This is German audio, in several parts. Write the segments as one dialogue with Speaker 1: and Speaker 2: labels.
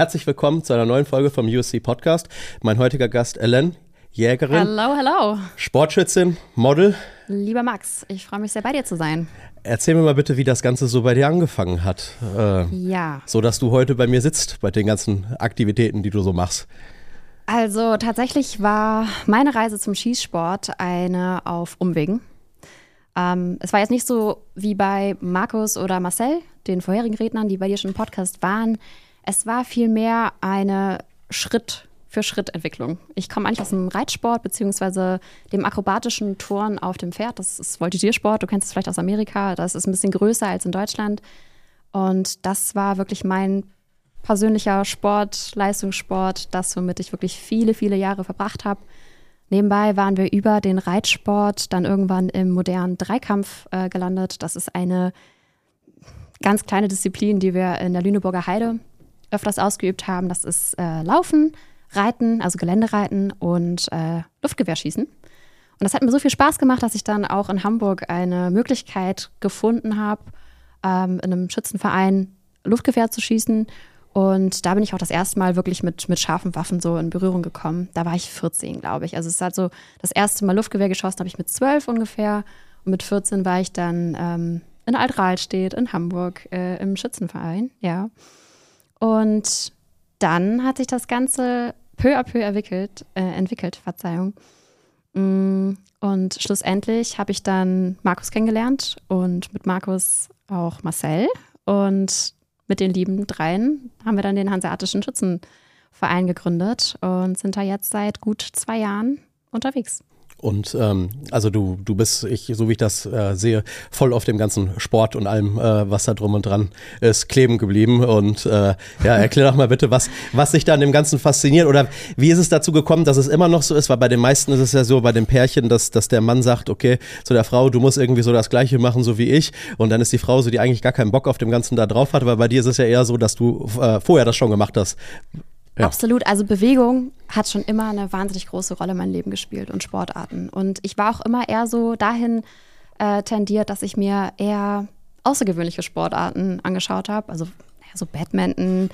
Speaker 1: Herzlich willkommen zu einer neuen Folge vom USC Podcast. Mein heutiger Gast Ellen, Jägerin.
Speaker 2: Hallo, hallo.
Speaker 1: Sportschützin, Model.
Speaker 2: Lieber Max, ich freue mich sehr bei dir zu sein.
Speaker 1: Erzähl mir mal bitte, wie das Ganze so bei dir angefangen hat.
Speaker 2: Äh, ja.
Speaker 1: So dass du heute bei mir sitzt, bei den ganzen Aktivitäten, die du so machst.
Speaker 2: Also tatsächlich war meine Reise zum Schießsport eine auf Umwegen. Ähm, es war jetzt nicht so wie bei Markus oder Marcel, den vorherigen Rednern, die bei dir schon im Podcast waren. Es war vielmehr eine Schritt für Schritt Entwicklung. Ich komme eigentlich aus dem Reitsport beziehungsweise dem akrobatischen Turn auf dem Pferd. Das ist Voltigiersport, du kennst es vielleicht aus Amerika. Das ist ein bisschen größer als in Deutschland. Und das war wirklich mein persönlicher Sport, Leistungssport, das, womit ich wirklich viele, viele Jahre verbracht habe. Nebenbei waren wir über den Reitsport dann irgendwann im modernen Dreikampf äh, gelandet. Das ist eine ganz kleine Disziplin, die wir in der Lüneburger Heide öfters ausgeübt haben. Das ist äh, Laufen, Reiten, also Geländereiten und äh, Luftgewehrschießen. Und das hat mir so viel Spaß gemacht, dass ich dann auch in Hamburg eine Möglichkeit gefunden habe, ähm, in einem Schützenverein Luftgewehr zu schießen und da bin ich auch das erste Mal wirklich mit, mit scharfen Waffen so in Berührung gekommen. Da war ich 14, glaube ich. Also es ist halt so, das erste Mal Luftgewehr geschossen habe ich mit 12 ungefähr. Und mit 14 war ich dann ähm, in Altrahlstedt in Hamburg äh, im Schützenverein, ja. Und dann hat sich das Ganze peu à peu entwickelt, äh, entwickelt, Verzeihung. Mm, und schlussendlich habe ich dann Markus kennengelernt und mit Markus auch Marcel. Und mit den lieben Dreien haben wir dann den Hanseatischen Schützenverein gegründet und sind da jetzt seit gut zwei Jahren unterwegs.
Speaker 1: Und ähm, also du, du bist, ich, so wie ich das äh, sehe, voll auf dem ganzen Sport und allem, äh, was da drum und dran ist, kleben geblieben. Und äh, ja, erklär doch mal bitte, was, was sich da an dem Ganzen fasziniert. Oder wie ist es dazu gekommen, dass es immer noch so ist? Weil bei den meisten ist es ja so, bei den Pärchen, dass, dass der Mann sagt, okay, zu der Frau, du musst irgendwie so das Gleiche machen, so wie ich. Und dann ist die Frau so, die eigentlich gar keinen Bock auf dem Ganzen da drauf hat. Aber bei dir ist es ja eher so, dass du äh, vorher das schon gemacht hast.
Speaker 2: Ja. Absolut. Also Bewegung hat schon immer eine wahnsinnig große Rolle in meinem Leben gespielt und Sportarten. Und ich war auch immer eher so dahin äh, tendiert, dass ich mir eher außergewöhnliche Sportarten angeschaut habe. Also ja, so Badminton,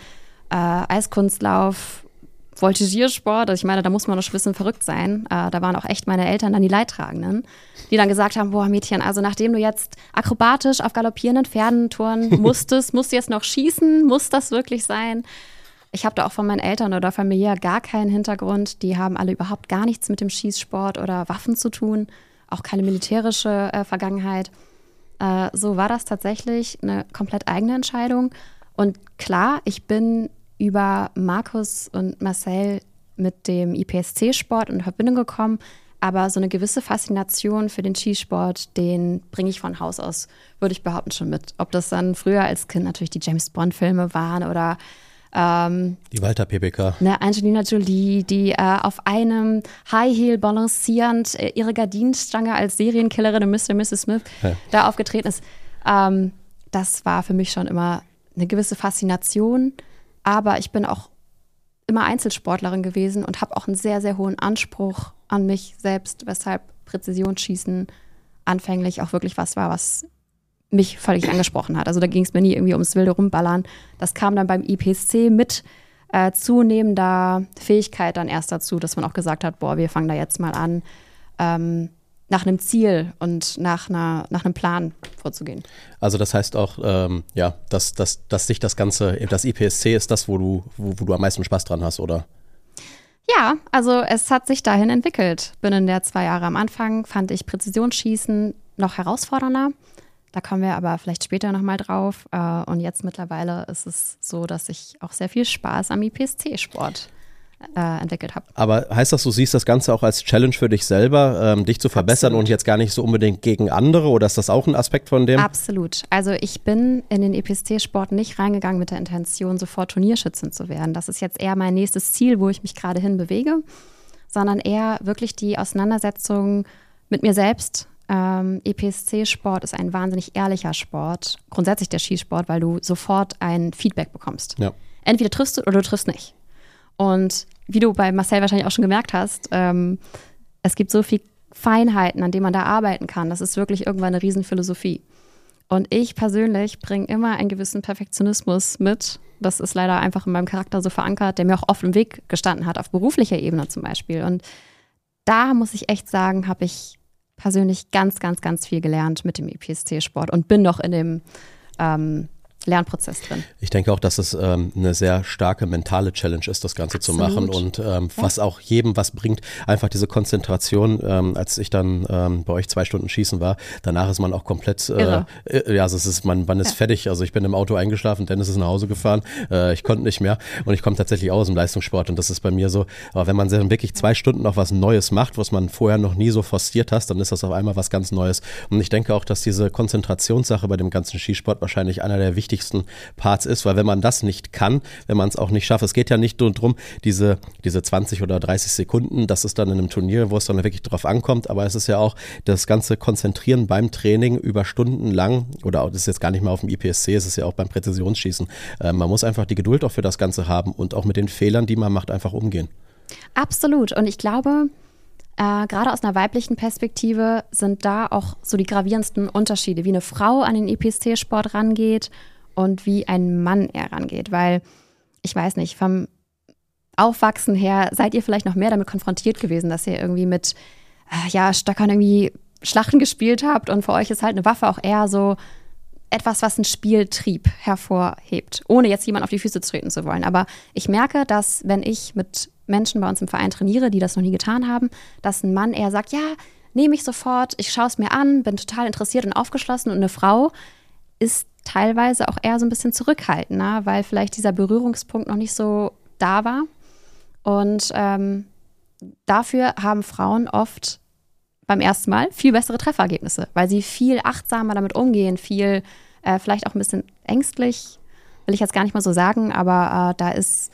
Speaker 2: äh, Eiskunstlauf, Voltigiersport. Also ich meine, da muss man noch ein bisschen verrückt sein. Äh, da waren auch echt meine Eltern dann die Leidtragenden, die dann gesagt haben, boah Mädchen, also nachdem du jetzt akrobatisch auf galoppierenden Pferden touren musstest, musst du jetzt noch schießen? Muss das wirklich sein? Ich habe da auch von meinen Eltern oder familiär gar keinen Hintergrund. Die haben alle überhaupt gar nichts mit dem Schießsport oder Waffen zu tun, auch keine militärische äh, Vergangenheit. Äh, so war das tatsächlich eine komplett eigene Entscheidung. Und klar, ich bin über Markus und Marcel mit dem IPSC-Sport in Verbindung gekommen. Aber so eine gewisse Faszination für den Skisport, den bringe ich von Haus aus, würde ich behaupten, schon mit. Ob das dann früher als Kind natürlich die James Bond-Filme waren oder
Speaker 1: ähm, die Walter PPK.
Speaker 2: Ne, Angelina Jolie, die äh, auf einem High Heel balancierend äh, ihre Gardinenstange als Serienkillerin in Mr. und Mrs. Smith ja. da aufgetreten ist. Ähm, das war für mich schon immer eine gewisse Faszination. Aber ich bin auch immer Einzelsportlerin gewesen und habe auch einen sehr, sehr hohen Anspruch an mich selbst, weshalb Präzisionsschießen anfänglich auch wirklich was war, was mich völlig angesprochen hat. Also da ging es mir nie irgendwie ums wilde Rumballern. Das kam dann beim IPSC mit äh, zunehmender Fähigkeit dann erst dazu, dass man auch gesagt hat, boah, wir fangen da jetzt mal an, ähm, nach einem Ziel und nach, einer, nach einem Plan vorzugehen.
Speaker 1: Also das heißt auch, ähm, ja, dass, dass, dass sich das Ganze, das IPSC ist das, wo du, wo, wo du am meisten Spaß dran hast, oder?
Speaker 2: Ja, also es hat sich dahin entwickelt. Binnen der zwei Jahre am Anfang fand ich Präzisionsschießen noch herausfordernder. Da kommen wir aber vielleicht später nochmal drauf. Äh, und jetzt mittlerweile ist es so, dass ich auch sehr viel Spaß am IPSC-Sport äh, entwickelt habe.
Speaker 1: Aber heißt das, du siehst das Ganze auch als Challenge für dich selber, ähm, dich zu verbessern Absolut. und jetzt gar nicht so unbedingt gegen andere? Oder ist das auch ein Aspekt von dem?
Speaker 2: Absolut. Also ich bin in den EPSC-Sport nicht reingegangen mit der Intention, sofort Turnierschützin zu werden. Das ist jetzt eher mein nächstes Ziel, wo ich mich gerade hin bewege, sondern eher wirklich die Auseinandersetzung mit mir selbst, ähm, EPSC-Sport ist ein wahnsinnig ehrlicher Sport, grundsätzlich der Skisport, weil du sofort ein Feedback bekommst. Ja. Entweder triffst du oder du triffst nicht. Und wie du bei Marcel wahrscheinlich auch schon gemerkt hast, ähm, es gibt so viele Feinheiten, an denen man da arbeiten kann. Das ist wirklich irgendwann eine Riesenphilosophie. Und ich persönlich bringe immer einen gewissen Perfektionismus mit. Das ist leider einfach in meinem Charakter so verankert, der mir auch oft im Weg gestanden hat, auf beruflicher Ebene zum Beispiel. Und da muss ich echt sagen, habe ich persönlich ganz, ganz, ganz viel gelernt mit dem EPSC-Sport und bin noch in dem ähm, Lernprozess drin.
Speaker 1: Ich denke auch, dass es ähm, eine sehr starke mentale Challenge ist, das Ganze Absolut. zu machen und ähm, ja. was auch jedem was bringt, einfach diese Konzentration. Ähm, als ich dann ähm, bei euch zwei Stunden schießen war, danach ist man auch komplett, äh, äh, ja, also es ist, man, man ist ja. fertig. Also ich bin im Auto eingeschlafen, Dennis ist nach Hause gefahren, äh, ich konnte nicht mehr und ich komme tatsächlich aus dem Leistungssport und das ist bei mir so, aber wenn man dann wirklich zwei Stunden noch was Neues macht, was man vorher noch nie so forciert hast, dann ist das auf einmal was ganz Neues. Und ich denke auch, dass diese Konzentrationssache bei dem ganzen Skisport wahrscheinlich einer der wichtigsten wichtigsten Parts ist, weil wenn man das nicht kann, wenn man es auch nicht schafft, es geht ja nicht nur darum, diese, diese 20 oder 30 Sekunden, das ist dann in einem Turnier, wo es dann wirklich drauf ankommt, aber es ist ja auch das ganze Konzentrieren beim Training über Stunden lang, oder das ist jetzt gar nicht mal auf dem IPSC, es ist ja auch beim Präzisionsschießen. Äh, man muss einfach die Geduld auch für das Ganze haben und auch mit den Fehlern, die man macht, einfach umgehen.
Speaker 2: Absolut. Und ich glaube, äh, gerade aus einer weiblichen Perspektive sind da auch so die gravierendsten Unterschiede, wie eine Frau an den EPSC-Sport rangeht und wie ein Mann eher rangeht. Weil ich weiß nicht, vom Aufwachsen her seid ihr vielleicht noch mehr damit konfrontiert gewesen, dass ihr irgendwie mit äh, ja, Stöckern irgendwie Schlachten gespielt habt und für euch ist halt eine Waffe auch eher so etwas, was einen Spieltrieb hervorhebt, ohne jetzt jemand auf die Füße treten zu wollen. Aber ich merke, dass wenn ich mit Menschen bei uns im Verein trainiere, die das noch nie getan haben, dass ein Mann eher sagt, ja, nehme ich sofort, ich schaue es mir an, bin total interessiert und aufgeschlossen und eine Frau ist teilweise auch eher so ein bisschen zurückhaltender, weil vielleicht dieser Berührungspunkt noch nicht so da war. Und ähm, dafür haben Frauen oft beim ersten Mal viel bessere Trefferergebnisse, weil sie viel achtsamer damit umgehen, viel äh, vielleicht auch ein bisschen ängstlich, will ich jetzt gar nicht mal so sagen, aber äh, da ist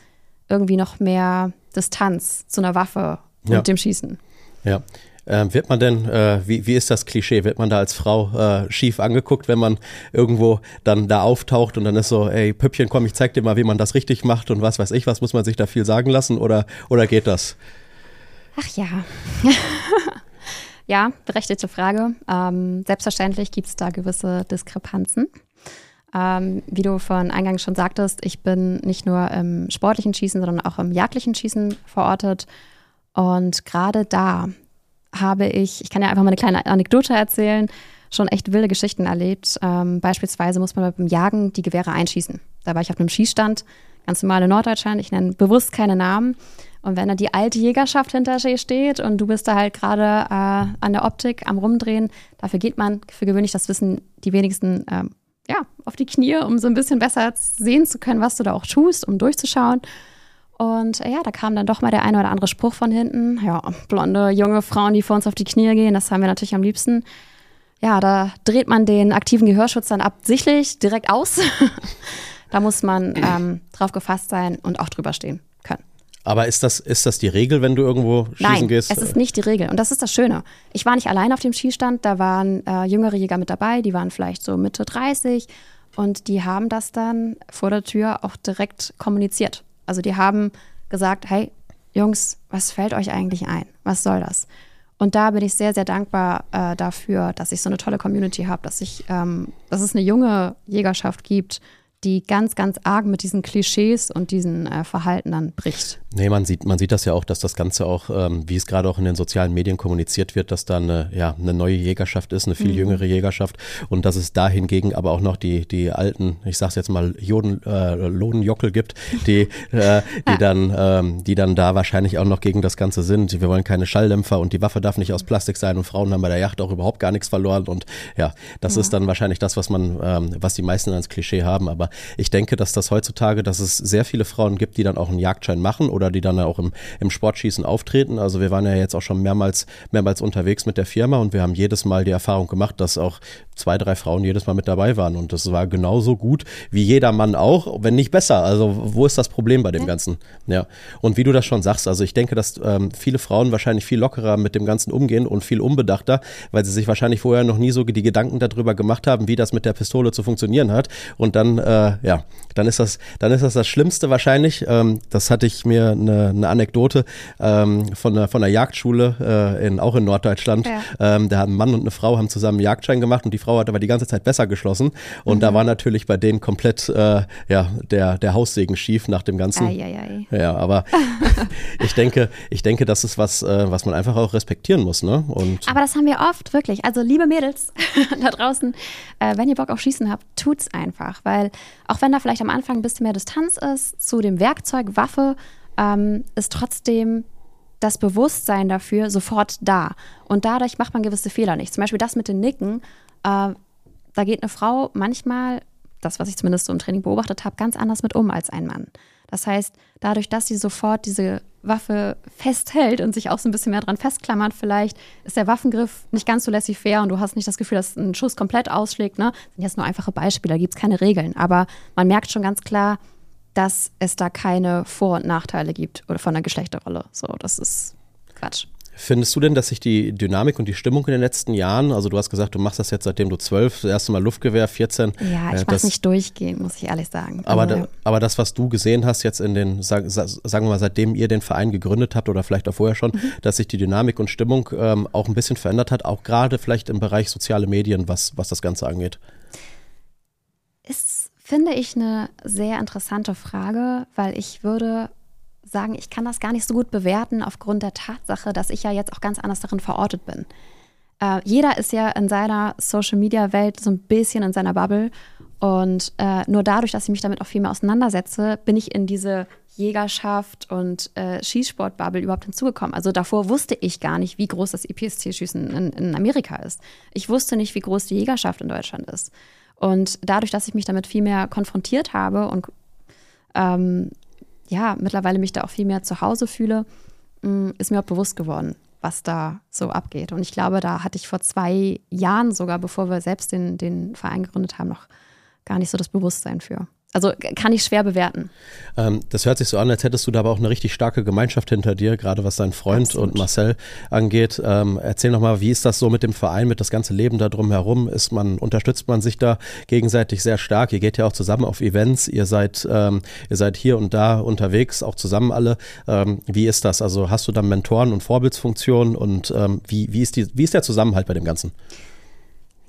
Speaker 2: irgendwie noch mehr Distanz zu einer Waffe und ja. dem Schießen.
Speaker 1: Ja, äh, wird man denn, äh, wie, wie ist das Klischee, wird man da als Frau äh, schief angeguckt, wenn man irgendwo dann da auftaucht und dann ist so, ey, Püppchen, komm, ich zeig dir mal, wie man das richtig macht und was weiß ich, was muss man sich da viel sagen lassen oder, oder geht das?
Speaker 2: Ach ja. ja, berechtigte Frage. Ähm, selbstverständlich gibt es da gewisse Diskrepanzen. Ähm, wie du von eingangs schon sagtest, ich bin nicht nur im sportlichen Schießen, sondern auch im jagdlichen Schießen verortet. Und gerade da habe ich, ich kann ja einfach mal eine kleine Anekdote erzählen, schon echt wilde Geschichten erlebt. Ähm, beispielsweise muss man beim Jagen die Gewehre einschießen. Da war ich auf einem Schießstand, ganz normal in Norddeutschland, ich nenne bewusst keine Namen. Und wenn da die alte Jägerschaft hinter dir steht und du bist da halt gerade äh, an der Optik am Rumdrehen, dafür geht man für gewöhnlich, das wissen die wenigsten, ähm, ja, auf die Knie, um so ein bisschen besser sehen zu können, was du da auch tust, um durchzuschauen. Und äh, ja, da kam dann doch mal der eine oder andere Spruch von hinten. Ja, blonde, junge Frauen, die vor uns auf die Knie gehen, das haben wir natürlich am liebsten. Ja, da dreht man den aktiven Gehörschutz dann absichtlich direkt aus. da muss man ähm, drauf gefasst sein und auch drüber stehen können.
Speaker 1: Aber ist das, ist das die Regel, wenn du irgendwo schießen
Speaker 2: Nein,
Speaker 1: gehst?
Speaker 2: Es ist nicht die Regel. Und das ist das Schöne. Ich war nicht allein auf dem Skistand, da waren äh, jüngere Jäger mit dabei, die waren vielleicht so Mitte 30 und die haben das dann vor der Tür auch direkt kommuniziert. Also die haben gesagt, hey Jungs, was fällt euch eigentlich ein? Was soll das? Und da bin ich sehr, sehr dankbar äh, dafür, dass ich so eine tolle Community habe, dass ähm, dass es eine junge Jägerschaft gibt, die ganz, ganz arg mit diesen Klischees und diesen äh, Verhalten dann bricht.
Speaker 1: Nee, man sieht, man sieht das ja auch, dass das Ganze auch, ähm, wie es gerade auch in den sozialen Medien kommuniziert wird, dass da eine, ja, eine neue Jägerschaft ist, eine viel mhm. jüngere Jägerschaft und dass es da hingegen aber auch noch die, die alten, ich sag's jetzt mal, Joden, äh, Lodenjockel gibt, die, äh, die, dann, ähm, die dann da wahrscheinlich auch noch gegen das Ganze sind. Wir wollen keine Schalldämpfer und die Waffe darf nicht aus Plastik sein und Frauen haben bei der Yacht auch überhaupt gar nichts verloren und ja, das ja. ist dann wahrscheinlich das, was man, ähm, was die meisten als Klischee haben, aber ich denke, dass das heutzutage, dass es sehr viele Frauen gibt, die dann auch einen Jagdschein machen oder die dann auch im, im Sportschießen auftreten. Also wir waren ja jetzt auch schon mehrmals, mehrmals unterwegs mit der Firma und wir haben jedes Mal die Erfahrung gemacht, dass auch zwei, drei Frauen jedes Mal mit dabei waren. Und das war genauso gut wie jeder Mann auch, wenn nicht besser. Also wo ist das Problem bei dem Ganzen? Ja. Und wie du das schon sagst, also ich denke, dass ähm, viele Frauen wahrscheinlich viel lockerer mit dem Ganzen umgehen und viel unbedachter, weil sie sich wahrscheinlich vorher noch nie so die Gedanken darüber gemacht haben, wie das mit der Pistole zu funktionieren hat. Und dann äh, äh, ja, dann ist das, dann ist das das Schlimmste wahrscheinlich. Ähm, das hatte ich mir eine, eine Anekdote ähm, von, der, von der Jagdschule äh, in, auch in Norddeutschland. Ja. Ähm, da haben ein Mann und eine Frau haben zusammen einen Jagdschein gemacht und die Frau hat aber die ganze Zeit besser geschlossen. Und mhm. da war natürlich bei denen komplett äh, ja, der, der Haussegen schief nach dem Ganzen. Ei, ei, ei. Ja, aber ich denke, ich denke, das ist was, äh, was man einfach auch respektieren muss. Ne? Und
Speaker 2: aber das haben wir oft, wirklich. Also liebe Mädels da draußen, äh, wenn ihr Bock auf Schießen habt, tut's einfach. Weil auch wenn da vielleicht am Anfang ein bisschen mehr Distanz ist zu dem Werkzeug, Waffe, ähm, ist trotzdem das Bewusstsein dafür sofort da. Und dadurch macht man gewisse Fehler nicht. Zum Beispiel das mit den Nicken. Äh, da geht eine Frau manchmal, das, was ich zumindest so im Training beobachtet habe, ganz anders mit um als ein Mann. Das heißt, dadurch, dass sie sofort diese Waffe festhält und sich auch so ein bisschen mehr dran festklammert, vielleicht ist der Waffengriff nicht ganz so lässig fair und du hast nicht das Gefühl, dass ein Schuss komplett ausschlägt. Ne? Das sind jetzt nur einfache Beispiele, da gibt es keine Regeln. Aber man merkt schon ganz klar, dass es da keine Vor- und Nachteile gibt oder von der Geschlechterrolle. So, das ist Quatsch.
Speaker 1: Findest du denn, dass sich die Dynamik und die Stimmung in den letzten Jahren, also du hast gesagt, du machst das jetzt seitdem du zwölf, das erste Mal Luftgewehr, 14.
Speaker 2: Ja, ich äh, mach's nicht durchgehen, muss ich ehrlich sagen.
Speaker 1: Aber, also, da, aber das, was du gesehen hast jetzt in den, sag, sagen wir mal, seitdem ihr den Verein gegründet habt oder vielleicht auch vorher schon, mhm. dass sich die Dynamik und Stimmung ähm, auch ein bisschen verändert hat, auch gerade vielleicht im Bereich soziale Medien, was, was das Ganze angeht?
Speaker 2: Ist, finde ich, eine sehr interessante Frage, weil ich würde sagen, ich kann das gar nicht so gut bewerten aufgrund der Tatsache, dass ich ja jetzt auch ganz anders darin verortet bin. Äh, jeder ist ja in seiner Social-Media-Welt so ein bisschen in seiner Bubble. Und äh, nur dadurch, dass ich mich damit auch viel mehr auseinandersetze, bin ich in diese Jägerschaft und äh, Schießsport-Bubble überhaupt hinzugekommen. Also davor wusste ich gar nicht, wie groß das IPSC-Schießen in, in Amerika ist. Ich wusste nicht, wie groß die Jägerschaft in Deutschland ist. Und dadurch, dass ich mich damit viel mehr konfrontiert habe und ähm, ja, mittlerweile mich da auch viel mehr zu Hause fühle, mm, ist mir auch bewusst geworden, was da so abgeht. Und ich glaube, da hatte ich vor zwei Jahren sogar, bevor wir selbst den, den Verein gegründet haben, noch gar nicht so das Bewusstsein für. Also kann ich schwer bewerten.
Speaker 1: Ähm, das hört sich so an, als hättest du da aber auch eine richtig starke Gemeinschaft hinter dir, gerade was dein Freund Absolut. und Marcel angeht. Ähm, erzähl nochmal, wie ist das so mit dem Verein, mit das ganze Leben da drumherum? Ist man, unterstützt man sich da gegenseitig sehr stark? Ihr geht ja auch zusammen auf Events, ihr seid, ähm, ihr seid hier und da unterwegs, auch zusammen alle. Ähm, wie ist das? Also hast du da Mentoren und Vorbildsfunktionen und ähm, wie, wie, ist die, wie ist der Zusammenhalt bei dem Ganzen?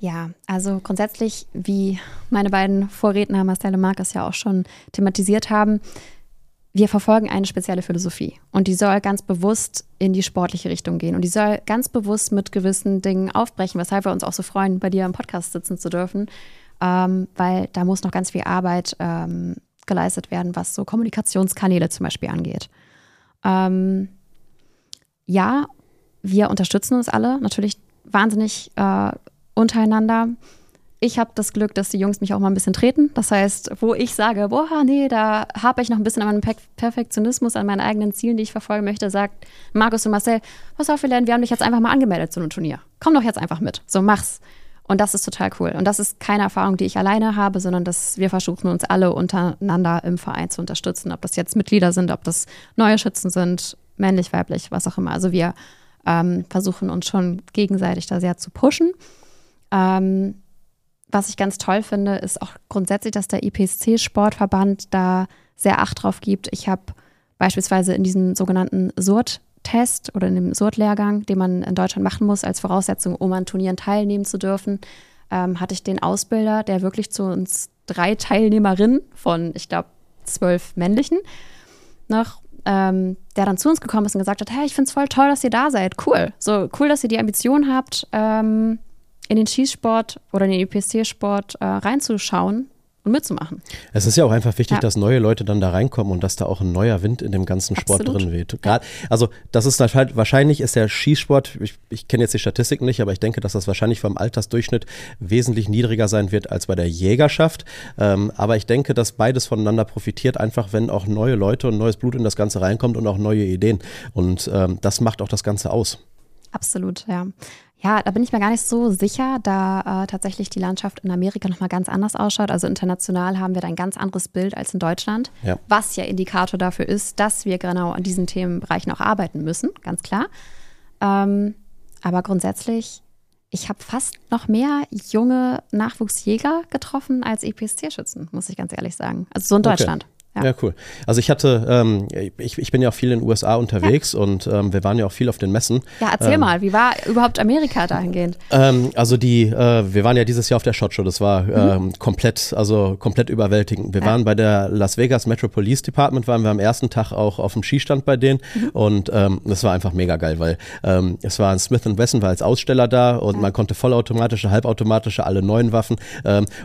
Speaker 2: Ja, also grundsätzlich, wie meine beiden Vorredner Marcel und Markus ja auch schon thematisiert haben, wir verfolgen eine spezielle Philosophie und die soll ganz bewusst in die sportliche Richtung gehen und die soll ganz bewusst mit gewissen Dingen aufbrechen, weshalb wir uns auch so freuen, bei dir im Podcast sitzen zu dürfen, ähm, weil da muss noch ganz viel Arbeit ähm, geleistet werden, was so Kommunikationskanäle zum Beispiel angeht. Ähm, ja, wir unterstützen uns alle natürlich wahnsinnig äh, untereinander. Ich habe das Glück, dass die Jungs mich auch mal ein bisschen treten. Das heißt, wo ich sage, boah, nee, da habe ich noch ein bisschen an meinem Perfektionismus, an meinen eigenen Zielen, die ich verfolgen möchte, sagt Markus und Marcel, pass auf, wir lernen, wir haben dich jetzt einfach mal angemeldet zu einem Turnier. Komm doch jetzt einfach mit. So, mach's. Und das ist total cool. Und das ist keine Erfahrung, die ich alleine habe, sondern dass wir versuchen, uns alle untereinander im Verein zu unterstützen. Ob das jetzt Mitglieder sind, ob das neue Schützen sind, männlich, weiblich, was auch immer. Also wir ähm, versuchen uns schon gegenseitig da sehr zu pushen. Ähm, was ich ganz toll finde, ist auch grundsätzlich, dass der IPSC-Sportverband da sehr Acht drauf gibt. Ich habe beispielsweise in diesem sogenannten SURT-Test oder in dem SURT-Lehrgang, den man in Deutschland machen muss als Voraussetzung, um an Turnieren teilnehmen zu dürfen, ähm, hatte ich den Ausbilder, der wirklich zu uns drei Teilnehmerinnen von, ich glaube, zwölf männlichen noch, ähm, der dann zu uns gekommen ist und gesagt hat, hey, ich finde es voll toll, dass ihr da seid. Cool. So cool, dass ihr die Ambition habt, ähm, in den Schießsport oder in den IPC-Sport äh, reinzuschauen und mitzumachen.
Speaker 1: Es ist ja auch einfach wichtig, ja. dass neue Leute dann da reinkommen und dass da auch ein neuer Wind in dem ganzen Sport Absolut. drin weht. Gerade, also das ist halt, wahrscheinlich ist der Schießsport, ich, ich kenne jetzt die Statistiken nicht, aber ich denke, dass das wahrscheinlich vom Altersdurchschnitt wesentlich niedriger sein wird als bei der Jägerschaft. Ähm, aber ich denke, dass beides voneinander profitiert, einfach wenn auch neue Leute und neues Blut in das Ganze reinkommt und auch neue Ideen. Und ähm, das macht auch das Ganze aus.
Speaker 2: Absolut, ja. Ja, da bin ich mir gar nicht so sicher, da äh, tatsächlich die Landschaft in Amerika nochmal ganz anders ausschaut. Also international haben wir da ein ganz anderes Bild als in Deutschland, ja. was ja Indikator dafür ist, dass wir genau an diesen Themenbereichen auch arbeiten müssen, ganz klar. Ähm, aber grundsätzlich, ich habe fast noch mehr junge Nachwuchsjäger getroffen als EPSC-Schützen, muss ich ganz ehrlich sagen. Also so in Deutschland.
Speaker 1: Okay. Ja. ja. cool. Also ich hatte, ähm, ich, ich bin ja auch viel in den USA unterwegs ja. und ähm, wir waren ja auch viel auf den Messen.
Speaker 2: Ja, erzähl ähm, mal, wie war überhaupt Amerika dahingehend?
Speaker 1: Ähm, also die, äh, wir waren ja dieses Jahr auf der Shot Show, das war mhm. Ähm, komplett, also komplett überwältigend. Wir ja. waren bei der Las Vegas Metro Police Department, waren wir am ersten Tag auch auf dem Skistand bei denen mhm. und ähm, das war einfach mega geil, weil es war ein Smith Wesson war als Aussteller da und man konnte vollautomatische, halbautomatische, alle neuen Waffen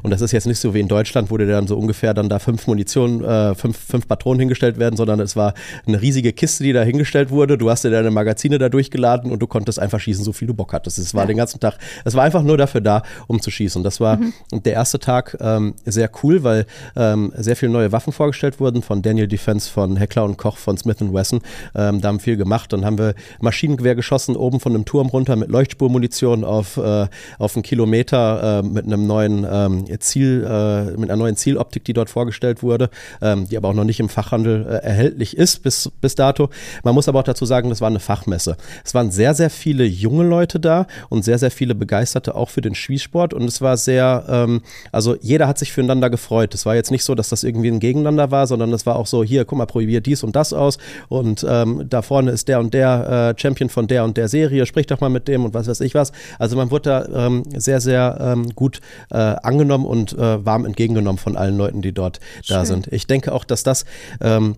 Speaker 1: und das ist jetzt nicht so wie in Deutschland, wo dir dann so ungefähr dann da fünf Munition äh, fünf, fünf Patronen hingestellt werden, sondern es war eine riesige Kiste, die da hingestellt wurde. Du hast dir deine Magazine da durchgeladen und du konntest einfach schießen, so viel du Bock hattest. Es war ja. den ganzen Tag, es war einfach nur dafür da, um zu schießen. Das war mhm. der erste Tag ähm, sehr cool, weil ähm, sehr viele neue Waffen vorgestellt wurden von Daniel Defense, von Heckler und Koch, von Smith Wesson. Ähm, da haben viel gemacht. Dann haben wir Maschinengewehr geschossen, oben von einem Turm runter mit Leuchtspurmunition auf, äh, auf einen Kilometer äh, mit einem neuen ähm, Ziel, äh, mit einer neuen Zieloptik, die dort vorgestellt wurde. Ähm, die aber auch noch nicht im Fachhandel äh, erhältlich ist bis, bis dato. Man muss aber auch dazu sagen, das war eine Fachmesse. Es waren sehr, sehr viele junge Leute da und sehr, sehr viele Begeisterte auch für den Schießsport und es war sehr, ähm, also jeder hat sich füreinander gefreut. Es war jetzt nicht so, dass das irgendwie ein Gegeneinander war, sondern es war auch so, hier, guck mal, probier dies und das aus und ähm, da vorne ist der und der äh, Champion von der und der Serie, sprich doch mal mit dem und was weiß ich was. Also man wurde da ähm, sehr, sehr ähm, gut äh, angenommen und äh, warm entgegengenommen von allen Leuten, die dort Schön. da sind. Ich denke auch, dass das ähm,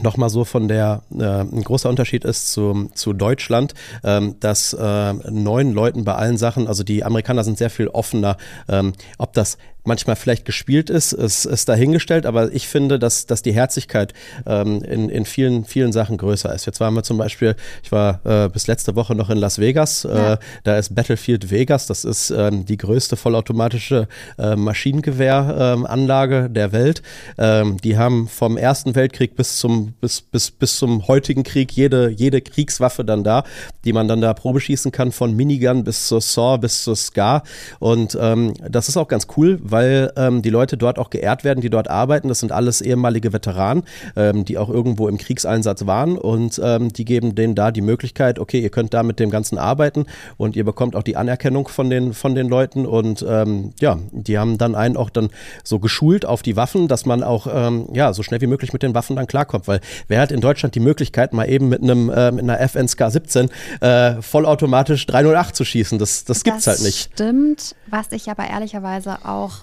Speaker 1: nochmal so von der, äh, ein großer Unterschied ist zu, zu Deutschland, ähm, dass äh, neun Leuten bei allen Sachen, also die Amerikaner sind sehr viel offener, ähm, ob das manchmal vielleicht gespielt ist, ist, ist dahingestellt, aber ich finde, dass, dass die Herzlichkeit ähm, in, in vielen, vielen Sachen größer ist. Jetzt waren wir zum Beispiel, ich war äh, bis letzte Woche noch in Las Vegas, äh, ja. da ist Battlefield Vegas, das ist ähm, die größte vollautomatische äh, Maschinengewehranlage ähm, der Welt. Ähm, die haben vom Ersten Weltkrieg bis zum, bis, bis, bis zum heutigen Krieg jede, jede Kriegswaffe dann da, die man dann da Probeschießen kann, von Minigun bis zur Saw bis zur Scar und ähm, das ist auch ganz cool, weil ähm, die Leute dort auch geehrt werden, die dort arbeiten. Das sind alles ehemalige Veteranen, ähm, die auch irgendwo im Kriegseinsatz waren und ähm, die geben denen da die Möglichkeit, okay, ihr könnt da mit dem Ganzen arbeiten und ihr bekommt auch die Anerkennung von den, von den Leuten und ähm, ja, die haben dann einen auch dann so geschult auf die Waffen, dass man auch ähm, ja, so schnell wie möglich mit den Waffen dann klarkommt, weil wer hat in Deutschland die Möglichkeit, mal eben mit einem äh, mit einer FNSK 17 äh, vollautomatisch 308 zu schießen? Das, das gibt's
Speaker 2: das
Speaker 1: halt nicht.
Speaker 2: Stimmt, was ich aber ehrlicherweise auch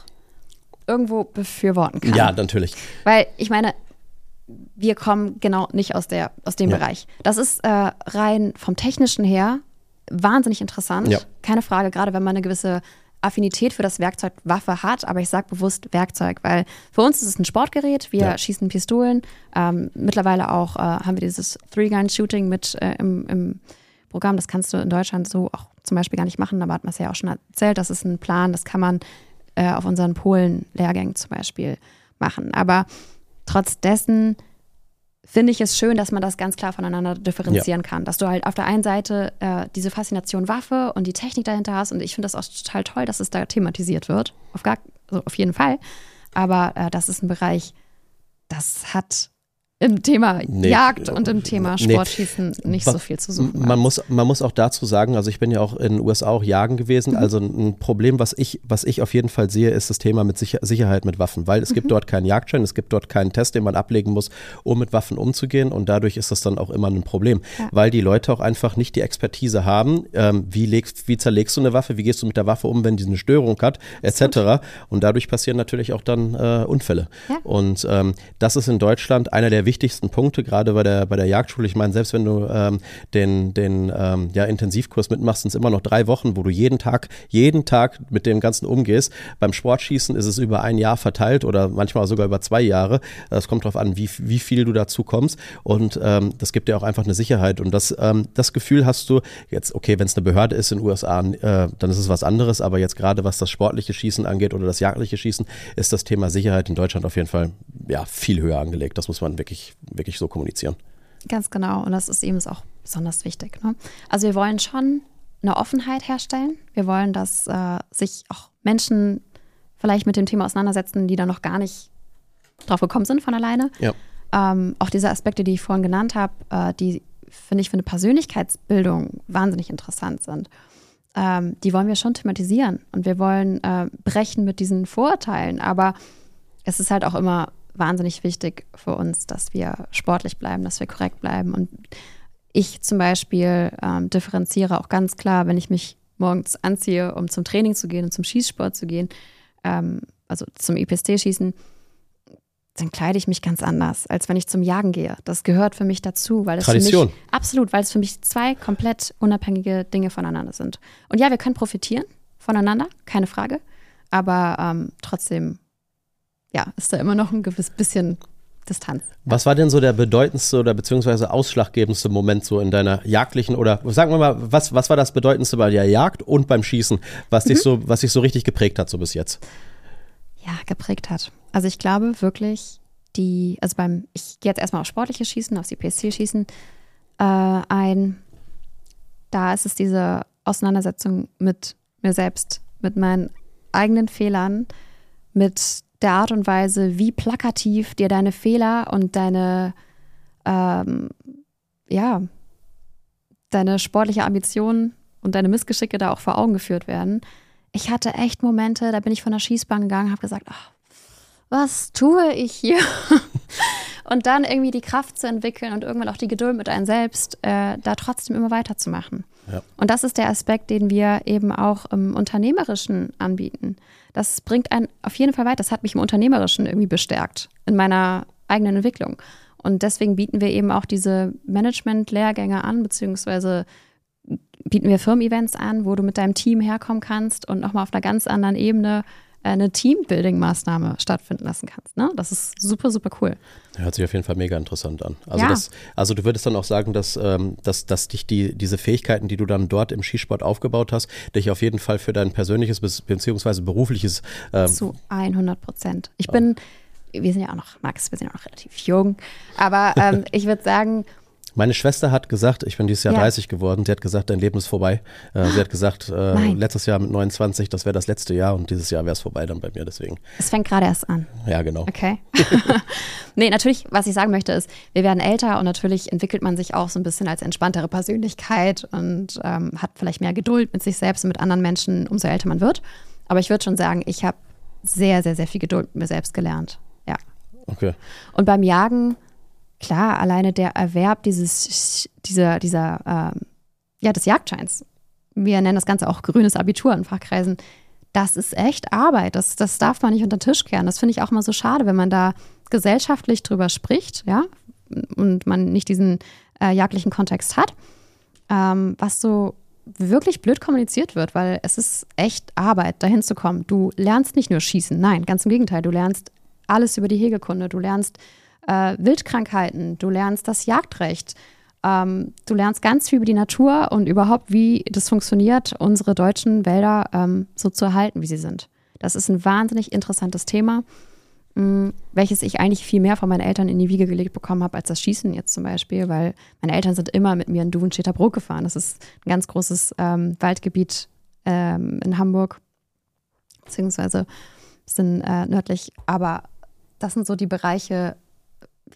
Speaker 2: irgendwo befürworten kann.
Speaker 1: Ja, natürlich.
Speaker 2: Weil ich meine, wir kommen genau nicht aus, der, aus dem ja. Bereich. Das ist äh, rein vom Technischen her wahnsinnig interessant. Ja. Keine Frage, gerade wenn man eine gewisse Affinität für das Werkzeug Waffe hat, aber ich sage bewusst Werkzeug, weil für uns ist es ein Sportgerät, wir ja. schießen Pistolen. Ähm, mittlerweile auch äh, haben wir dieses Three-Gun-Shooting mit äh, im, im, Programm. Das kannst du in Deutschland so auch zum Beispiel gar nicht machen, aber hat man es ja auch schon erzählt. Das ist ein Plan, das kann man äh, auf unseren Polen-Lehrgängen zum Beispiel machen. Aber trotz dessen finde ich es schön, dass man das ganz klar voneinander differenzieren ja. kann. Dass du halt auf der einen Seite äh, diese Faszination Waffe und die Technik dahinter hast. Und ich finde das auch total toll, dass es da thematisiert wird. Auf, gar, also auf jeden Fall. Aber äh, das ist ein Bereich, das hat im Thema nee, Jagd und im Thema Sportschießen nee. nicht so viel zu suchen.
Speaker 1: Man muss, man muss auch dazu sagen, also ich bin ja auch in den USA auch jagen gewesen. Mhm. Also ein Problem, was ich, was ich auf jeden Fall sehe, ist das Thema mit Sicher Sicherheit mit Waffen, weil es mhm. gibt dort keinen Jagdschein, es gibt dort keinen Test, den man ablegen muss, um mit Waffen umzugehen und dadurch ist das dann auch immer ein Problem, ja. weil die Leute auch einfach nicht die Expertise haben, ähm, wie, legst, wie zerlegst du eine Waffe, wie gehst du mit der Waffe um, wenn die eine Störung hat, etc. Und dadurch passieren natürlich auch dann äh, Unfälle. Ja. Und ähm, das ist in Deutschland einer der wichtigsten Punkte, gerade bei der, bei der Jagdschule. Ich meine, selbst wenn du ähm, den, den ähm, ja, Intensivkurs mitmachst, sind es immer noch drei Wochen, wo du jeden Tag, jeden Tag mit dem Ganzen umgehst. Beim Sportschießen ist es über ein Jahr verteilt oder manchmal sogar über zwei Jahre. Es kommt darauf an, wie, wie viel du dazu kommst. Und ähm, das gibt dir auch einfach eine Sicherheit. Und das, ähm, das Gefühl hast du jetzt, okay, wenn es eine Behörde ist in den USA, äh, dann ist es was anderes. Aber jetzt gerade was das sportliche Schießen angeht oder das jagdliche Schießen, ist das Thema Sicherheit in Deutschland auf jeden Fall ja, viel höher angelegt. Das muss man wirklich, wirklich so kommunizieren.
Speaker 2: Ganz genau. Und das ist eben auch besonders wichtig. Ne? Also wir wollen schon eine Offenheit herstellen. Wir wollen, dass äh, sich auch Menschen vielleicht mit dem Thema auseinandersetzen, die da noch gar nicht drauf gekommen sind von alleine. Ja. Ähm, auch diese Aspekte, die ich vorhin genannt habe, äh, die finde ich für eine Persönlichkeitsbildung wahnsinnig interessant sind. ähm, die wollen wir schon thematisieren und wir wollen äh, brechen mit diesen Vorurteilen. Aber es ist halt auch immer wahnsinnig wichtig für uns, dass wir sportlich bleiben, dass wir korrekt bleiben. Und ich zum Beispiel ähm, differenziere auch ganz klar, wenn ich mich morgens anziehe, um zum Training zu gehen und zum Schießsport zu gehen, ähm, also zum IPSC-Schießen, dann kleide ich mich ganz anders, als wenn ich zum Jagen gehe. Das gehört für mich dazu, weil es
Speaker 1: Tradition.
Speaker 2: für mich absolut, weil es für mich zwei komplett unabhängige Dinge voneinander sind. Und ja, wir können profitieren voneinander, keine Frage, aber ähm, trotzdem, ja, ist da immer noch ein gewisses bisschen Distanz.
Speaker 1: Was war denn so der bedeutendste oder beziehungsweise ausschlaggebendste Moment so in deiner jagdlichen oder sagen wir mal, was, was war das bedeutendste bei der Jagd und beim Schießen, was dich so, was dich so richtig geprägt hat so bis jetzt?
Speaker 2: Ja, geprägt hat. Also ich glaube wirklich, die, also beim, ich gehe jetzt erstmal auf sportliche Schießen, aufs IPSC-Schießen äh, ein. Da ist es diese Auseinandersetzung mit mir selbst, mit meinen eigenen Fehlern, mit der Art und Weise, wie plakativ dir deine Fehler und deine, ähm, ja, deine sportliche Ambition und deine Missgeschicke da auch vor Augen geführt werden. Ich hatte echt Momente, da bin ich von der Schießbahn gegangen, habe gesagt, ach, was tue ich hier? und dann irgendwie die Kraft zu entwickeln und irgendwann auch die Geduld mit einem selbst, äh, da trotzdem immer weiterzumachen.
Speaker 1: Ja.
Speaker 2: Und das ist der Aspekt, den wir eben auch im Unternehmerischen anbieten. Das bringt einen auf jeden Fall weiter. Das hat mich im Unternehmerischen irgendwie bestärkt, in meiner eigenen Entwicklung. Und deswegen bieten wir eben auch diese Management-Lehrgänge an, beziehungsweise bieten wir Firmen-Events an, wo du mit deinem Team herkommen kannst und nochmal auf einer ganz anderen Ebene eine Teambuilding-Maßnahme stattfinden lassen kannst. Ne? Das ist super, super cool.
Speaker 1: Hört sich auf jeden Fall mega interessant an. Also,
Speaker 2: Ja.
Speaker 1: das, also du würdest dann auch sagen, dass, ähm, dass, dass dich die, diese Fähigkeiten, die du dann dort im Skisport aufgebaut hast, dich auf jeden Fall für dein persönliches beziehungsweise berufliches ähm,
Speaker 2: Zu 100 Prozent. Ich bin, wir sind ja auch noch, Max, wir sind ja auch noch relativ jung, aber ähm, ich würde sagen,
Speaker 1: Meine Schwester hat gesagt, ich bin dieses Jahr
Speaker 2: Ja.
Speaker 1: 30 geworden, sie hat gesagt, dein Leben ist vorbei. Äh, sie hat gesagt, äh, letztes Jahr mit 29, das wäre das letzte Jahr und dieses Jahr wäre es vorbei dann bei mir, deswegen.
Speaker 2: es fängt gerade erst an.
Speaker 1: Ja, genau.
Speaker 2: Okay. nee, natürlich, was ich sagen möchte, ist, wir werden älter und natürlich entwickelt man sich auch so ein bisschen als entspanntere Persönlichkeit und ähm, hat vielleicht mehr Geduld mit sich selbst und mit anderen Menschen, umso älter man wird. Aber ich würde schon sagen, ich habe sehr, sehr, sehr viel Geduld mit mir selbst gelernt. Ja.
Speaker 1: Okay.
Speaker 2: Und beim Jagen, klar, alleine der Erwerb dieses, dieser, dieser, ähm, ja, des Jagdscheins. Wir nennen das Ganze auch grünes Abitur in Fachkreisen. Das ist echt Arbeit. Das, das darf man nicht unter den Tisch kehren. Das finde ich auch mal so schade, wenn man da gesellschaftlich drüber spricht, ja, und man nicht diesen äh, jagdlichen Kontext hat, ähm, was so wirklich blöd kommuniziert wird, weil es ist echt Arbeit, dahin zu kommen. Du lernst nicht nur schießen, nein, ganz im Gegenteil, du lernst alles über die Hegekunde, du lernst äh, Wildkrankheiten, du lernst das Jagdrecht, ähm, du lernst ganz viel über die Natur und überhaupt, wie das funktioniert, unsere deutschen Wälder ähm, so zu erhalten, wie sie sind. Das ist ein wahnsinnig interessantes Thema, mh, welches ich eigentlich viel mehr von meinen Eltern in die Wiege gelegt bekommen habe, als das Schießen jetzt zum Beispiel, weil meine Eltern sind immer mit mir in Duvenstädter Brook gefahren. Das ist ein ganz großes ähm, Waldgebiet ähm, in Hamburg, beziehungsweise ein bisschen äh, nördlich. Aber das sind so die Bereiche,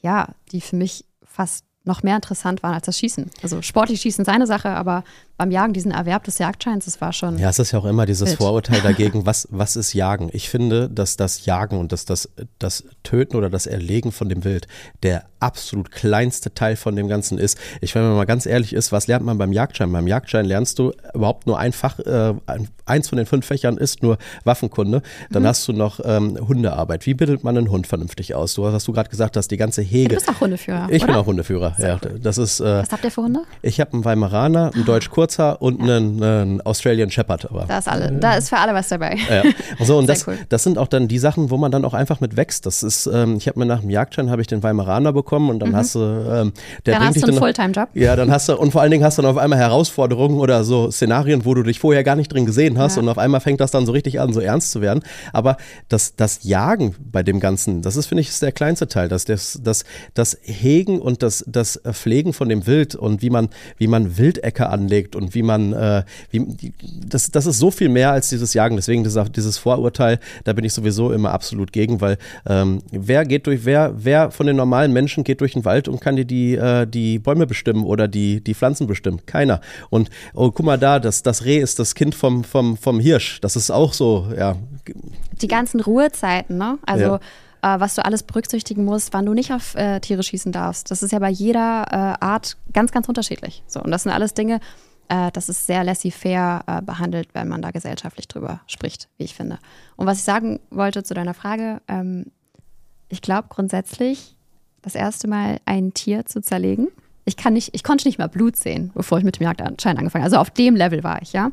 Speaker 2: ja, die für mich fast noch mehr interessant waren als das Schießen. Also sportlich Schießen ist eine Sache, aber beim Jagen, diesen Erwerb des Jagdscheins, das war schon.
Speaker 1: Ja, es ist ja auch immer dieses
Speaker 2: Wild.
Speaker 1: Vorurteil dagegen, was, was ist Jagen? Ich finde, dass das Jagen und dass das, das Töten oder das Erlegen von dem Wild der absolut kleinste Teil von dem Ganzen ist. Ich, wenn man mal ganz ehrlich ist, was lernt man beim Jagdschein? Beim Jagdschein lernst du überhaupt nur ein Fach, äh, ein, eins von den fünf Fächern ist nur Waffenkunde. Dann hast du noch ähm, Hundearbeit. Wie bildet man einen Hund vernünftig aus? Du hast du gerade gesagt, dass die ganze
Speaker 2: du
Speaker 1: Hege.
Speaker 2: bist auch Hundeführer.
Speaker 1: Ich bin
Speaker 2: oder?
Speaker 1: auch Hundeführer. Ja, das ist. Äh,
Speaker 2: Was habt ihr für Hunde?
Speaker 1: ich habe einen Weimaraner, einen Deutsch Kurzhaar und einen, einen Australian Shepherd. Aber
Speaker 2: Da ist alle, da ist für alle was dabei.
Speaker 1: ja. So, und das,
Speaker 2: cool.
Speaker 1: das sind auch dann die Sachen, wo man dann auch einfach mit wächst. Das ist, ähm, ich habe mir nach dem Jagdschein habe ich den Weimaraner bekommen und dann hast du, ähm, der
Speaker 2: Mhm. Dann hast du einen Fulltime-Job.
Speaker 1: ja, dann hast du, und vor allen Dingen hast du dann auf einmal Herausforderungen oder so Szenarien, wo du dich vorher gar nicht drin gesehen hast
Speaker 2: Ja.
Speaker 1: und auf einmal fängt das dann so richtig an, so ernst zu werden. Aber das, das Jagen bei dem Ganzen, das ist, finde ich, ist der kleinste Teil. Das, das, das, das Hegen und das, das das Pflegen von dem Wild und wie man, wie man Wildäcker anlegt und wie man, äh, wie, das, das ist so viel mehr als dieses Jagen. Deswegen dieses, dieses Vorurteil, da bin ich sowieso immer absolut gegen, weil ähm, wer geht durch, wer, wer von den normalen Menschen geht durch den Wald und kann dir die, äh, die Bäume bestimmen oder die, die Pflanzen bestimmen? Keiner. Und oh, guck mal da, das, das Reh ist das Kind vom, vom, vom Hirsch. Das ist auch so, ja.
Speaker 2: Die ganzen Ruhezeiten, ne? Also ja äh, was du alles berücksichtigen musst, wann du nicht auf äh, Tiere schießen darfst. Das ist ja bei jeder äh, Art ganz, ganz unterschiedlich. So, und das sind alles Dinge, äh, das ist sehr laissez-faire äh, behandelt, wenn man da gesellschaftlich drüber spricht, wie ich finde. Und was ich sagen wollte zu deiner Frage, ähm, ich glaube grundsätzlich, das erste Mal ein Tier zu zerlegen, ich kann nicht, ich konnte nicht mal Blut sehen, bevor ich mit dem Jagdschein angefangen habe. Also auf dem Level war ich, ja.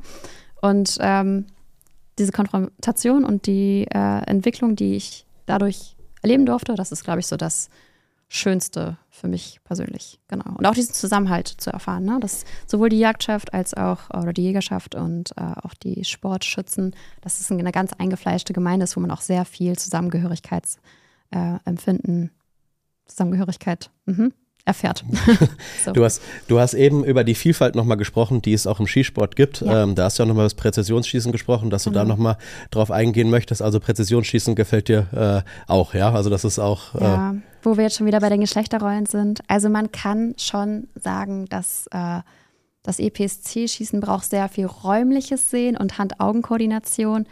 Speaker 2: Und ähm, diese Konfrontation und die äh, Entwicklung, die ich dadurch erleben durfte. Das ist, glaube ich, so das Schönste für mich persönlich. Genau. Und auch diesen Zusammenhalt zu erfahren, ne? dass sowohl die Jagdschaft als auch oder die Jägerschaft und äh, auch die Sportschützen, dass es eine ganz eingefleischte Gemeinde ist, wo man auch sehr viel Zusammengehörigkeitsempfinden, äh, Zusammengehörigkeit mhm, erfährt.
Speaker 1: so. du, hast, du hast eben über die Vielfalt nochmal gesprochen, die es auch im Skisport gibt. Ja. Ähm, da hast du ja nochmal über das Präzisionsschießen gesprochen, dass du genau. da nochmal drauf eingehen möchtest. Also Präzisionsschießen gefällt dir äh, auch, ja? Also das ist auch.
Speaker 2: Äh ja, wo wir jetzt schon wieder bei den Geschlechterrollen sind. Also man kann schon sagen, dass äh, das EPSC-Schießen braucht sehr viel räumliches Sehen und Hand-Augen-Koordination.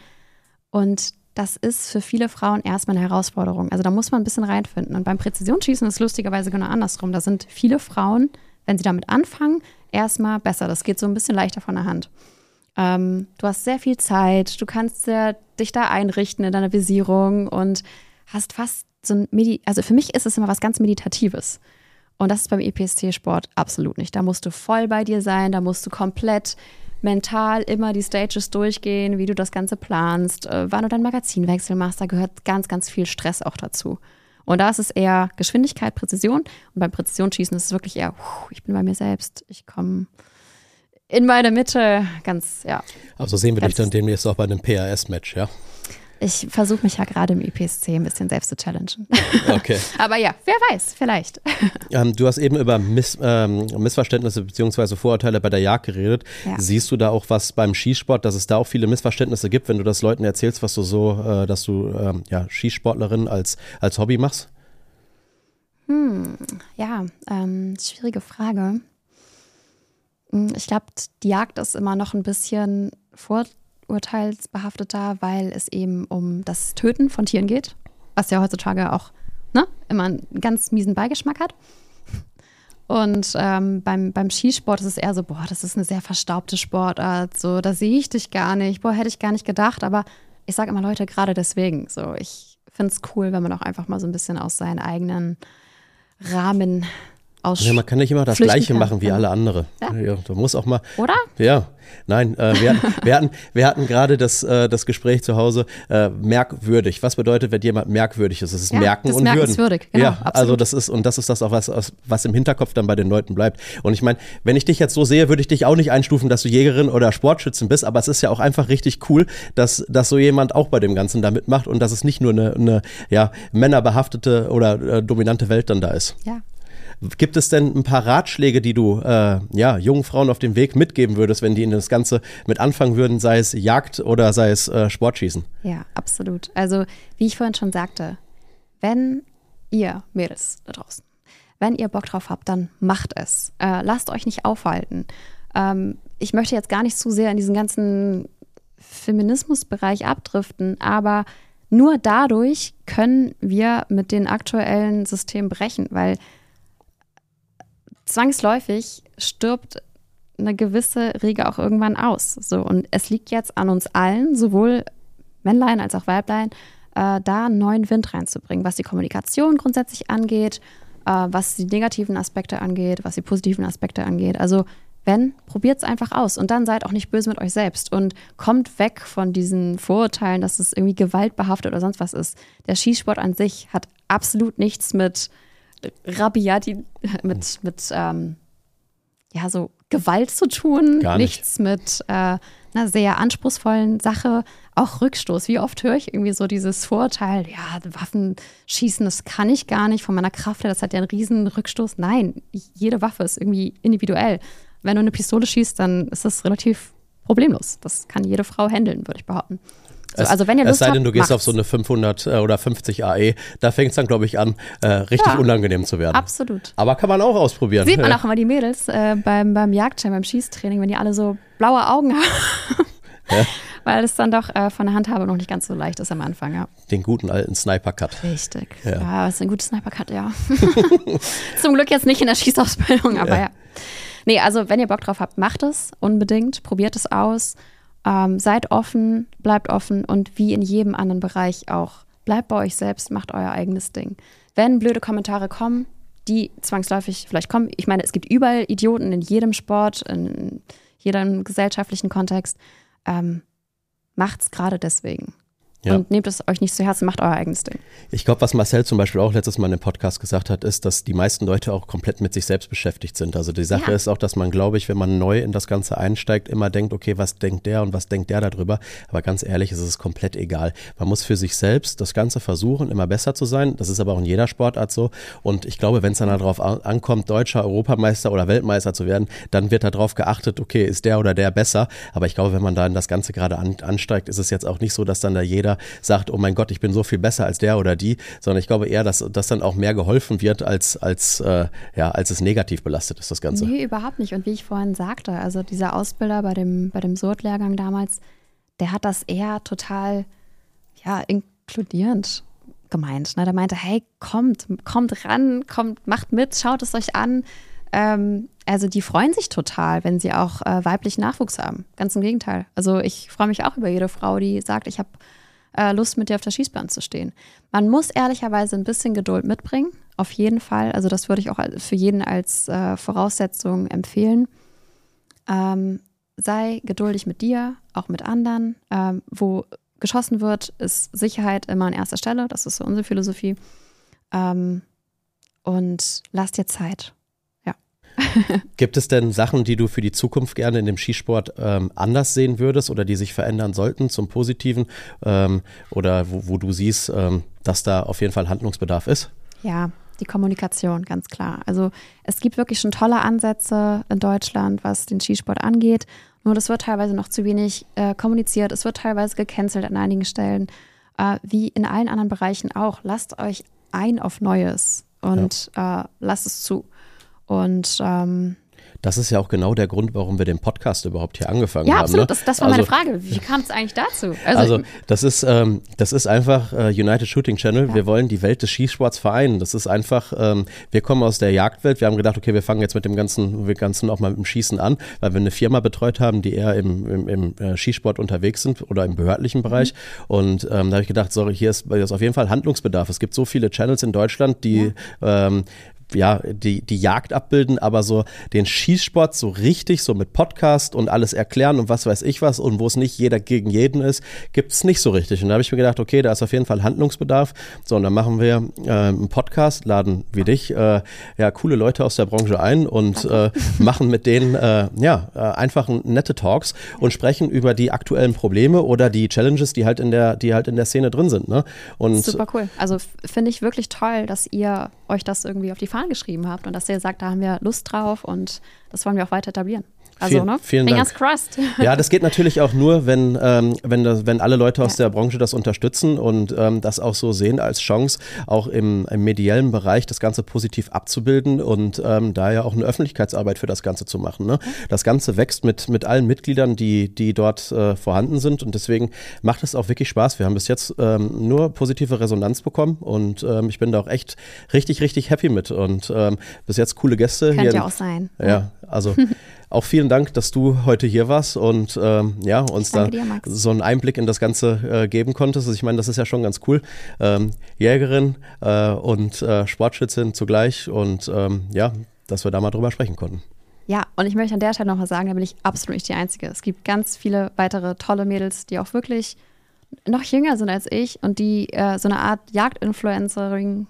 Speaker 2: Und das ist für viele Frauen erstmal eine Herausforderung. Also da muss man ein bisschen reinfinden. Und beim Präzisionsschießen ist es lustigerweise genau andersrum. Da sind viele Frauen, wenn sie damit anfangen, erstmal besser. Das geht so ein bisschen leichter von der Hand. Ähm, du hast sehr viel Zeit, du kannst sehr, dich da einrichten in deiner Visierung und hast fast so ein Medi also für mich ist es immer was ganz Meditatives. Und das ist beim EPST-Sport absolut nicht. Da musst du voll bei dir sein, da musst du komplett mental immer die Stages durchgehen, wie du das Ganze planst, äh, wann du deinen Magazinwechsel machst. Da gehört ganz, ganz viel Stress auch dazu. Und da ist es eher Geschwindigkeit, Präzision. Und beim Präzisionsschießen ist es wirklich eher, ich bin bei mir selbst, ich komme in meine Mitte, ganz, ja.
Speaker 1: Also sehen wir dich dann demnächst auch bei einem PRS-Match, ja?
Speaker 2: Ich versuche mich ja gerade im IPSC ein bisschen selbst zu challengen.
Speaker 1: Okay.
Speaker 2: Aber ja, wer weiß, vielleicht.
Speaker 1: Ähm, du hast eben über Miss, ähm, Missverständnisse bzw. Vorurteile bei der Jagd geredet. Ja. Siehst du da auch was beim Skisport, dass es da auch viele Missverständnisse gibt, wenn du das Leuten erzählst, was du so, äh, dass du ähm, ja, Skisportlerin als, als Hobby machst?
Speaker 2: Hm, ja, ähm, schwierige Frage. Hm, ich glaube, die Jagd ist immer noch ein bisschen vor urteilsbehafteter, weil es eben um das Töten von Tieren geht, was ja heutzutage auch ne, immer einen ganz miesen Beigeschmack hat. Und ähm, beim, beim Skisport ist es eher so, boah, das ist eine sehr verstaubte Sportart, so, da sehe ich dich gar nicht, boah, hätte ich gar nicht gedacht, aber ich sage immer Leute, gerade deswegen, so, ich finde es cool, wenn man auch einfach mal so ein bisschen aus seinen eigenen Rahmen aus.
Speaker 1: Ja, man kann nicht immer das Gleiche kann. machen wie alle andere. Ja. ja. du musst auch mal.
Speaker 2: Oder?
Speaker 1: Ja. Nein, äh, wir, wir, hatten, wir hatten gerade das, äh, das Gespräch zu Hause, äh, merkwürdig. Was bedeutet, wenn jemand merkwürdig ist? Es ist ja, Merken und Merken Würden.
Speaker 2: Genau,
Speaker 1: ja, absolut. also das ist, und das ist das auch, was, was im Hinterkopf dann bei den Leuten bleibt. Und ich meine, wenn ich dich jetzt so sehe, würde ich dich auch nicht einstufen, dass du Jägerin oder Sportschützin bist, aber es ist ja auch einfach richtig cool, dass, dass so jemand auch bei dem Ganzen da mitmacht und dass es nicht nur eine, eine ja, männerbehaftete oder äh, dominante Welt dann da ist.
Speaker 2: Ja,
Speaker 1: Gibt es denn ein paar Ratschläge, die du äh, ja, jungen Frauen auf dem Weg mitgeben würdest, wenn die in das Ganze mit anfangen würden, sei es Jagd oder sei es äh, Sportschießen?
Speaker 2: Ja, absolut. Also, wie ich vorhin schon sagte, wenn ihr Mädels da draußen, wenn ihr Bock drauf habt, dann macht es. Äh, lasst euch nicht aufhalten. Ähm, ich möchte jetzt gar nicht zu sehr in diesen ganzen Feminismusbereich abdriften, aber nur dadurch können wir mit den aktuellen Systemen brechen, weil zwangsläufig stirbt eine gewisse Regel auch irgendwann aus. So, und es liegt jetzt an uns allen, sowohl Männlein als auch Weiblein, äh, da einen neuen Wind reinzubringen, was die Kommunikation grundsätzlich angeht, äh, was die negativen Aspekte angeht, was die positiven Aspekte angeht. Also wenn, probiert es einfach aus und dann seid auch nicht böse mit euch selbst und kommt weg von diesen Vorurteilen, dass es irgendwie gewaltbehaftet oder sonst was ist. Der Skisport an sich hat absolut nichts mit Rabiati mit, mit ähm, ja, so Gewalt zu tun,
Speaker 1: Gar
Speaker 2: nichts mit äh, einer sehr anspruchsvollen Sache, auch Rückstoß. Wie oft höre ich irgendwie so dieses Vorurteil, ja, Waffen schießen, das kann ich gar nicht von meiner Kraft her, das hat ja einen riesen Rückstoß. Nein, jede Waffe ist irgendwie individuell. Wenn du eine Pistole schießt, dann ist das relativ problemlos. Das kann jede Frau handeln, würde ich behaupten.
Speaker 1: So, es, also wenn ihr Lust es sei denn, du gehst macht's. auf so eine 500 äh, oder 50 AE, da fängt es dann, glaube ich, an, äh, richtig ja, unangenehm zu werden.
Speaker 2: Absolut.
Speaker 1: Aber kann man auch ausprobieren.
Speaker 2: Sieht man auch immer die Mädels äh, beim, beim Jagdschein, beim Schießtraining, wenn die alle so blaue Augen haben. Ja. Weil es dann doch äh, von der Handhabe noch nicht ganz so leicht ist am Anfang, ja.
Speaker 1: Den guten alten Sniper-Cut.
Speaker 2: Richtig. Ja, ja ist ein guter Sniper-Cut, ja. Zum Glück jetzt nicht in der Schießausbildung, aber ja. ja. Nee, also wenn ihr Bock drauf habt, macht es unbedingt, probiert es aus. Ähm, seid offen, bleibt offen und wie in jedem anderen Bereich auch, bleibt bei euch selbst, macht euer eigenes Ding. Wenn blöde Kommentare kommen, die zwangsläufig vielleicht kommen, ich meine, es gibt überall Idioten in jedem Sport, in jedem gesellschaftlichen Kontext, ähm, macht's gerade deswegen. Ja. Und nehmt es euch nicht zu Herzen, macht euer eigenes Ding.
Speaker 1: Ich glaube, was Marcel zum Beispiel auch letztes Mal in dem Podcast gesagt hat, ist, dass die meisten Leute auch komplett mit sich selbst beschäftigt sind. Also die Sache ja. ist auch, dass man, glaube ich, wenn man neu in das Ganze einsteigt, immer denkt, okay, was denkt der und was denkt der darüber? Aber ganz ehrlich, ist es komplett egal. Man muss für sich selbst das Ganze versuchen, immer besser zu sein. Das ist aber auch in jeder Sportart so. Und ich glaube, wenn es dann darauf ankommt, Deutscher, Europameister oder Weltmeister zu werden, dann wird darauf geachtet, okay, ist der oder der besser. Aber ich glaube, wenn man da in das Ganze gerade an, ansteigt, ist es jetzt auch nicht so, dass dann da jeder sagt, oh mein Gott, ich bin so viel besser als der oder die, sondern ich glaube eher, dass das dann auch mehr geholfen wird, als, als, äh, ja, als es negativ belastet ist, das Ganze.
Speaker 2: Nee, überhaupt nicht. Und wie ich vorhin sagte, also dieser Ausbilder bei dem, bei dem SORT-Lehrgang damals, der hat das eher total ja, inkludierend gemeint. Ne? Der meinte, hey, kommt, kommt ran, kommt, macht mit, schaut es euch an. Ähm, also die freuen sich total, wenn sie auch äh, weiblichen Nachwuchs haben. Ganz im Gegenteil. Also ich freue mich auch über jede Frau, die sagt, ich habe äh, Lust, mit dir auf der Schießbahn zu stehen. Man muss ehrlicherweise ein bisschen Geduld mitbringen, auf jeden Fall. Also das würde ich auch für jeden als äh, Voraussetzung empfehlen. Ähm, sei geduldig mit dir, auch mit anderen. Ähm, wo geschossen wird, ist Sicherheit immer an erster Stelle. Das ist so unsere Philosophie. Ähm, und lass dir Zeit.
Speaker 1: Gibt es denn Sachen, die du für die Zukunft gerne in dem Skisport ähm, anders sehen würdest oder die sich verändern sollten zum Positiven ähm, oder wo, wo, du siehst, ähm, dass da auf jeden Fall Handlungsbedarf ist?
Speaker 2: Ja, die Kommunikation, ganz klar. Also es gibt wirklich schon tolle Ansätze in Deutschland, was den Skisport angeht. Nur das wird teilweise noch zu wenig äh, kommuniziert. Es wird teilweise gecancelt an einigen Stellen. Äh, wie in allen anderen Bereichen auch. Lasst euch ein auf Neues und ja. äh, lasst es zu. Und ähm,
Speaker 1: das ist ja auch genau der Grund, warum wir den Podcast überhaupt hier angefangen ja, haben.
Speaker 2: Ja, absolut. Ne? Das, das, war also, meine Frage. Wie kam es eigentlich dazu?
Speaker 1: Also, also das, ist, ähm, das ist einfach äh, United Shooting Channel. Ja. Wir wollen die Welt des Skisports vereinen. Das ist einfach, ähm, wir kommen aus der Jagdwelt. Wir haben gedacht, okay, wir fangen jetzt mit dem ganzen, wir ganzen auch mal mit dem Schießen an, weil wir eine Firma betreut haben, die eher im, im, im äh, Skisport unterwegs sind oder im behördlichen Bereich. Mhm. Und ähm, da habe ich gedacht, sorry, hier ist, hier ist auf jeden Fall Handlungsbedarf. Es gibt so viele Channels in Deutschland, die ja. Ja, die, die Jagd abbilden, aber so den Schießsport so richtig, so mit Podcast und alles erklären und was weiß ich was und wo es nicht jeder gegen jeden ist, gibt es nicht so richtig. Und da habe ich mir gedacht, okay, da ist auf jeden Fall Handlungsbedarf. So, und dann machen wir äh, einen Podcast, laden wie dich, äh, ja, coole Leute aus der Branche ein und äh, machen mit denen, äh, ja, äh, einfach nette Talks und sprechen über die aktuellen Probleme oder die Challenges, die halt in der, die halt in der Szene drin sind. Ne? Und
Speaker 2: Super cool. Also finde ich wirklich toll, dass ihr euch das irgendwie auf die Fahne geschrieben habt und dass ihr sagt, da haben wir Lust drauf und das wollen wir auch weiter etablieren.
Speaker 1: Also, vielen, ne? Vielen Fingers Dank. crossed. Ja, das geht natürlich auch nur, wenn, ähm, wenn, das, wenn alle Leute aus ja. der Branche das unterstützen und ähm, das auch so sehen als Chance, auch im, im mediellen Bereich das Ganze positiv abzubilden und ähm, da ja auch eine Öffentlichkeitsarbeit für das Ganze zu machen. Ne? Das Ganze wächst mit, mit allen Mitgliedern, die, die dort äh, vorhanden sind und deswegen macht es auch wirklich Spaß. Wir haben bis jetzt ähm, nur positive Resonanz bekommen und ähm, ich bin da auch echt richtig, richtig happy mit und ähm, bis jetzt coole Gäste.
Speaker 2: Könnte ja auch sein.
Speaker 1: Ja, also Auch vielen Dank, dass du heute hier warst und ähm, ja, uns da dir, so einen Einblick in das Ganze äh, geben konntest. Also ich meine, das ist ja schon ganz cool. Ähm, Jägerin äh, und äh, Sportschützin zugleich und ähm, ja, dass wir da mal drüber sprechen konnten.
Speaker 2: Ja, und ich möchte an der Stelle noch mal sagen, da bin ich absolut nicht die Einzige. Es gibt ganz viele weitere tolle Mädels, die auch wirklich noch jünger sind als ich und die äh, so eine Art Jagdinfluencerin,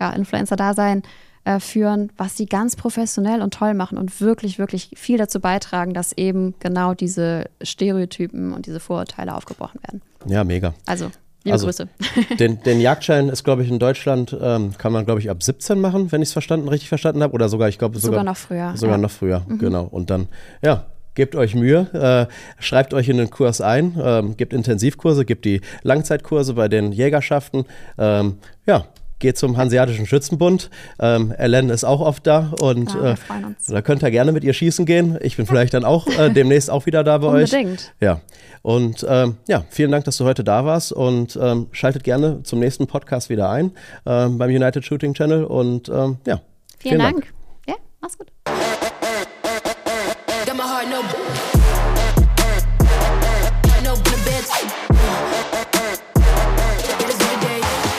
Speaker 2: ja, Influencer-Dasein äh, führen, was sie ganz professionell und toll machen und wirklich, wirklich viel dazu beitragen, dass eben genau diese Stereotypen und diese Vorurteile aufgebrochen werden.
Speaker 1: Ja, mega.
Speaker 2: Also, liebe
Speaker 1: Also,
Speaker 2: Grüße.
Speaker 1: Den, den Jagdschein ist, glaube ich, in Deutschland, ähm, kann man, glaube ich, ab 17 machen, wenn ich es verstanden, richtig verstanden habe. Oder sogar, ich glaube, sogar,
Speaker 2: Sogar noch früher,
Speaker 1: Sogar
Speaker 2: ja. Mhm.
Speaker 1: noch früher, genau. Und dann, ja. Gebt euch Mühe, äh, schreibt euch in den Kurs ein, ähm, gebt Intensivkurse, gebt die Langzeitkurse bei den Jägerschaften. Ähm, ja, geht zum Hanseatischen Schützenbund. Ähm, Ellen ist auch oft da und
Speaker 2: Ja, wir
Speaker 1: äh,
Speaker 2: freuen uns.
Speaker 1: da könnt ihr gerne mit ihr schießen gehen. Ich bin vielleicht dann auch äh, demnächst auch wieder da bei euch.
Speaker 2: Unbedingt.
Speaker 1: Ja, und ähm, ja, vielen Dank, dass du heute da warst und ähm, schaltet gerne zum nächsten Podcast wieder ein ähm, beim United Shooting Channel und ähm, ja,
Speaker 2: Vielen, Dank. Ja, mach's gut.